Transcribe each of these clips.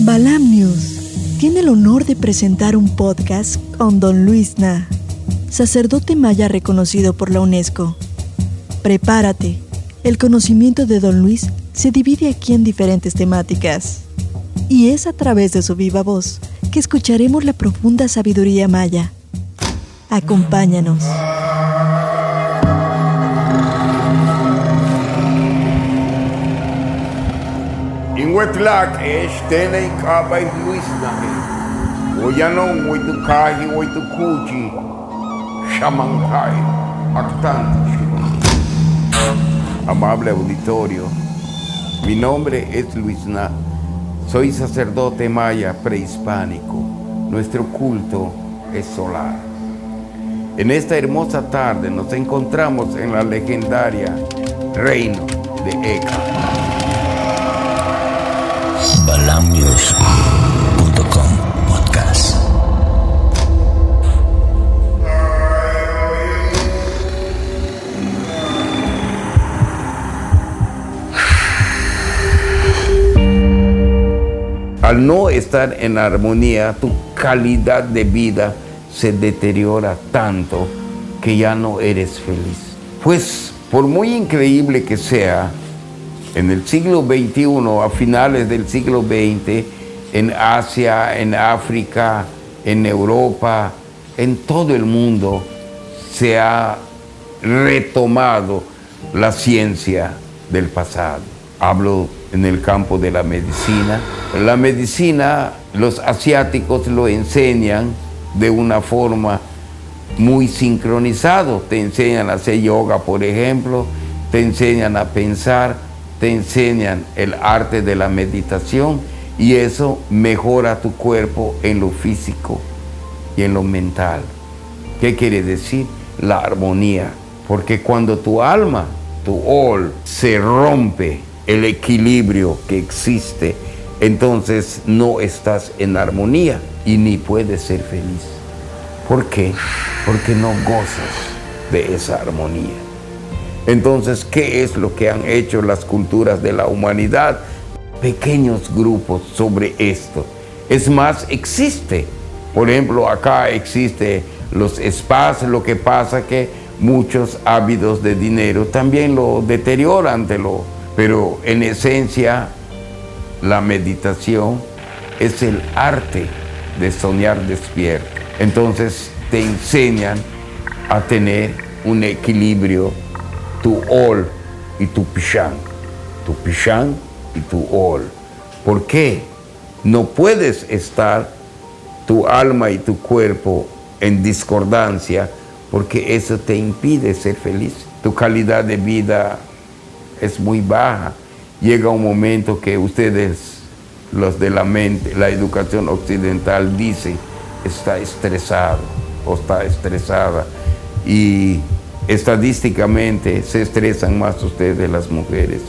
Balam News tiene el honor de presentar un podcast con Don Luis Na, sacerdote maya reconocido por la UNESCO. Prepárate, el conocimiento de Don Luis se divide aquí en diferentes temáticas. Y es a través de su viva voz que escucharemos la profunda sabiduría maya. Acompáñanos. Es kaba Luis nahe. Kuji. Shamanghai. Actante. Amable auditorio, mi nombre es Luis Na. Soy sacerdote maya prehispánico. Nuestro culto es solar. En esta hermosa tarde nos encontramos en la legendaria Reino de Eka. Podcast. Al no estar en armonía, tu calidad de vida se deteriora tanto que ya no eres feliz. Pues por muy increíble que sea, en el siglo XXI, a finales del siglo XX, en Asia, en África, en Europa, en todo el mundo, se ha retomado la ciencia del pasado. Hablo en el campo de la medicina. La medicina, los asiáticos lo enseñan de una forma muy sincronizado. Te enseñan a hacer yoga, por ejemplo, te enseñan a pensar, te enseñan el arte de la meditación y eso mejora tu cuerpo en lo físico y en lo mental. ¿Qué quiere decir? La armonía. Porque cuando tu alma, tu all, se rompe el equilibrio que existe, entonces no estás en armonía y ni puedes ser feliz. ¿Por qué? Porque no gozas de esa armonía. Entonces, ¿qué es lo que han hecho las culturas de la humanidad? Pequeños grupos sobre esto. Es más, existe. Por ejemplo, acá existe los spas, lo que pasa que muchos ávidos de dinero también lo deterioran, lo, pero en esencia la meditación es el arte de soñar despierto. Entonces te enseñan a tener un equilibrio, tu all y tu pichán, tu pichán y tu all. ¿Por qué? No puedes estar tu alma y tu cuerpo en discordancia porque eso te impide ser feliz. Tu calidad de vida es muy baja. Llega un momento que ustedes, los de la mente, la educación occidental, dicen, está estresado o está estresada. Y estadísticamente se estresan más ustedes las mujeres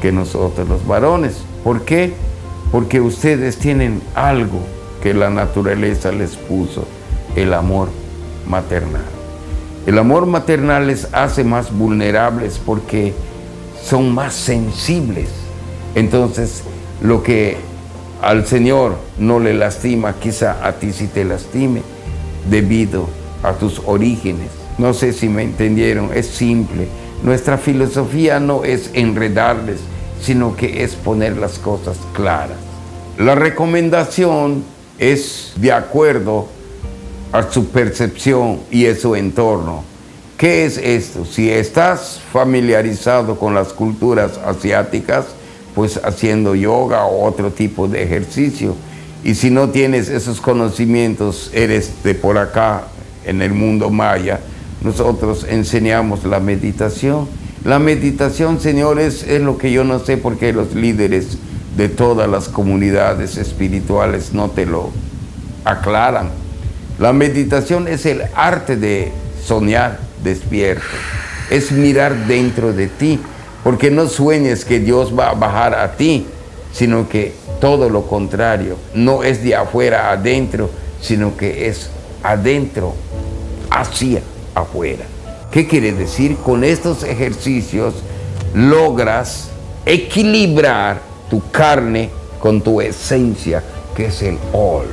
que nosotros los varones. ¿Por qué? Porque ustedes tienen algo que la naturaleza les puso, el amor maternal. El amor maternal les hace más vulnerables porque son más sensibles. Entonces, lo que al Señor no le lastima, quizá a ti sí te lastime, debido a tus orígenes. No sé si me entendieron, es simple. Nuestra filosofía no es enredarles, sino que es poner las cosas claras. La recomendación es de acuerdo a su percepción y a su entorno. ¿Qué es esto? Si estás familiarizado con las culturas asiáticas, pues haciendo yoga o otro tipo de ejercicio. Y si no tienes esos conocimientos, eres de por acá, en el mundo maya, nosotros enseñamos la meditación. La meditación, señores, es lo que yo no sé por qué los líderes de todas las comunidades espirituales no te lo aclaran. La meditación es el arte de soñar despierto, es mirar dentro de ti, porque no sueñes que Dios va a bajar a ti, sino que todo lo contrario, no es de afuera adentro, sino que es adentro hacia afuera. ¿Qué quiere decir? Con estos ejercicios logras equilibrar tu carne con tu esencia, que es el all.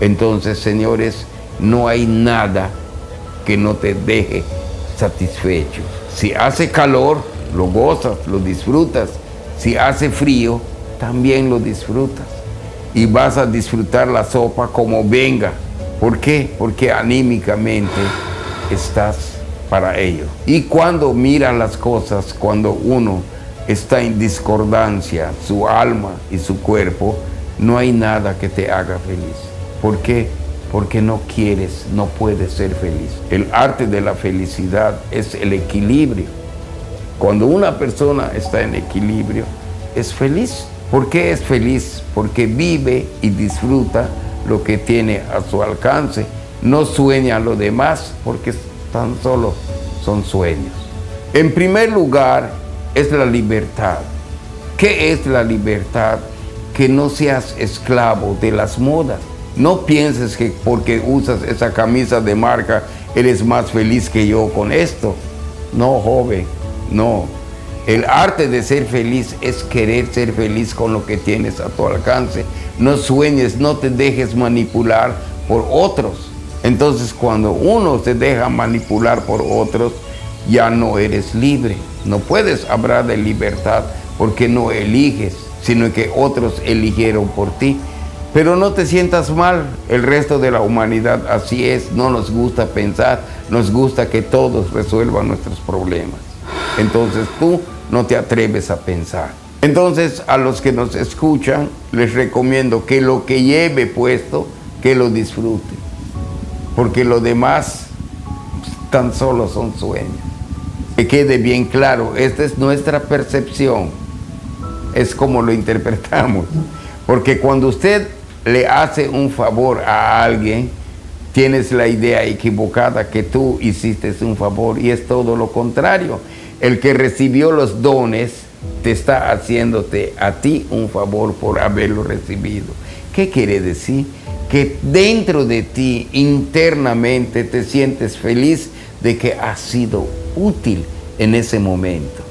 Entonces, señores, no hay nada que no te deje satisfecho. Si hace calor, lo gozas, lo disfrutas. Si hace frío, también lo disfrutas. Y vas a disfrutar la sopa como venga. ¿Por qué? Porque anímicamente estás para ello. Y cuando miran las cosas, cuando uno está en discordancia, su alma y su cuerpo, no hay nada que te haga feliz. ¿Por qué? Porque no quieres, no puedes ser feliz. El arte de la felicidad es el equilibrio. Cuando una persona está en equilibrio, es feliz. ¿Por qué es feliz? Porque vive y disfruta lo que tiene a su alcance. No sueña lo demás porque tan solo son sueños. En primer lugar, es la libertad. ¿Qué es la libertad? Que no seas esclavo de las modas. No pienses que porque usas esa camisa de marca eres más feliz que yo con esto. No, joven, no. El arte de ser feliz es querer ser feliz con lo que tienes a tu alcance. No sueñes, no te dejes manipular por otros. Entonces cuando uno se deja manipular por otros, ya no eres libre. No puedes hablar de libertad porque no eliges, sino que otros eligieron por ti. Pero no te sientas mal, el resto de la humanidad así es, no nos gusta pensar, nos gusta que todos resuelvan nuestros problemas. Entonces tú no te atreves a pensar. Entonces a los que nos escuchan les recomiendo que lo que lleve puesto, que lo disfruten, porque lo demás tan solo son sueños. Que quede bien claro, esta es nuestra percepción, es como lo interpretamos, porque cuando usted le hace un favor a alguien, tienes la idea equivocada que tú hiciste un favor y es todo lo contrario. El que recibió los dones te está haciéndote a ti un favor por haberlo recibido. ¿Qué quiere decir? Que dentro de ti internamente te sientes feliz de que has sido útil en ese momento.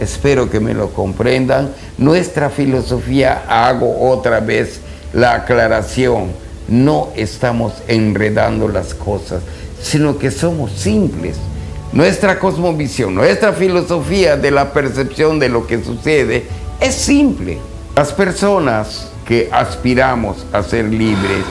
Espero que me lo comprendan. Nuestra filosofía, hago otra vez, la aclaración, no estamos enredando las cosas, sino que somos simples. Nuestra cosmovisión, nuestra filosofía de la percepción de lo que sucede es simple. Las personas que aspiramos a ser libres,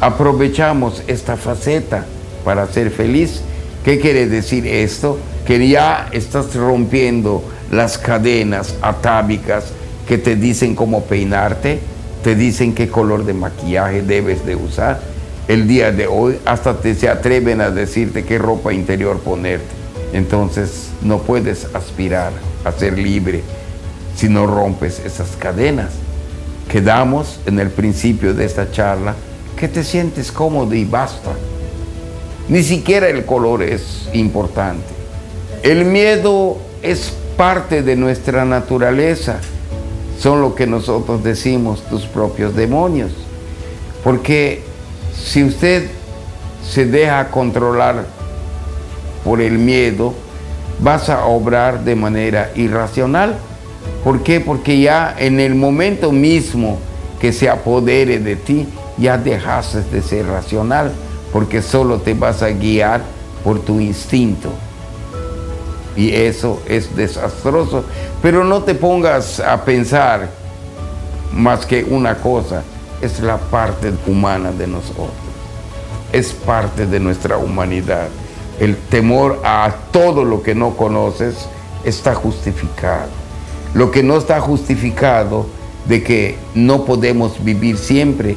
aprovechamos esta faceta para ser feliz. ¿Qué quiere decir esto? Que ya estás rompiendo las cadenas atávicas que te dicen cómo peinarte, te dicen qué color de maquillaje debes de usar. El día de hoy hasta te se atreven a decirte qué ropa interior ponerte. Entonces no puedes aspirar a ser libre si no rompes esas cadenas. Quedamos en el principio de esta charla que te sientes cómodo y basta. Ni siquiera el color es importante. El miedo es parte de nuestra naturaleza son lo que nosotros decimos tus propios demonios. Porque si usted se deja controlar por el miedo, vas a obrar de manera irracional. ¿Por qué? Porque ya en el momento mismo que se apodere de ti, ya dejaste de ser racional, porque solo te vas a guiar por tu instinto. Y eso es desastroso. Pero no te pongas a pensar más que una cosa, es la parte humana de nosotros. Es parte de nuestra humanidad. El temor a todo lo que no conoces está justificado. Lo que no está justificado de que no podemos vivir siempre.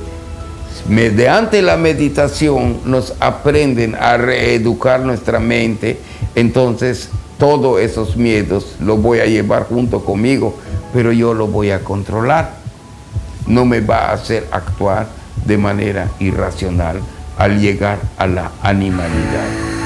Mediante la meditación nos aprenden a reeducar nuestra mente, entonces todos esos miedos los voy a llevar junto conmigo, pero yo lo voy a controlar. No me va a hacer actuar de manera irracional al llegar a la animalidad.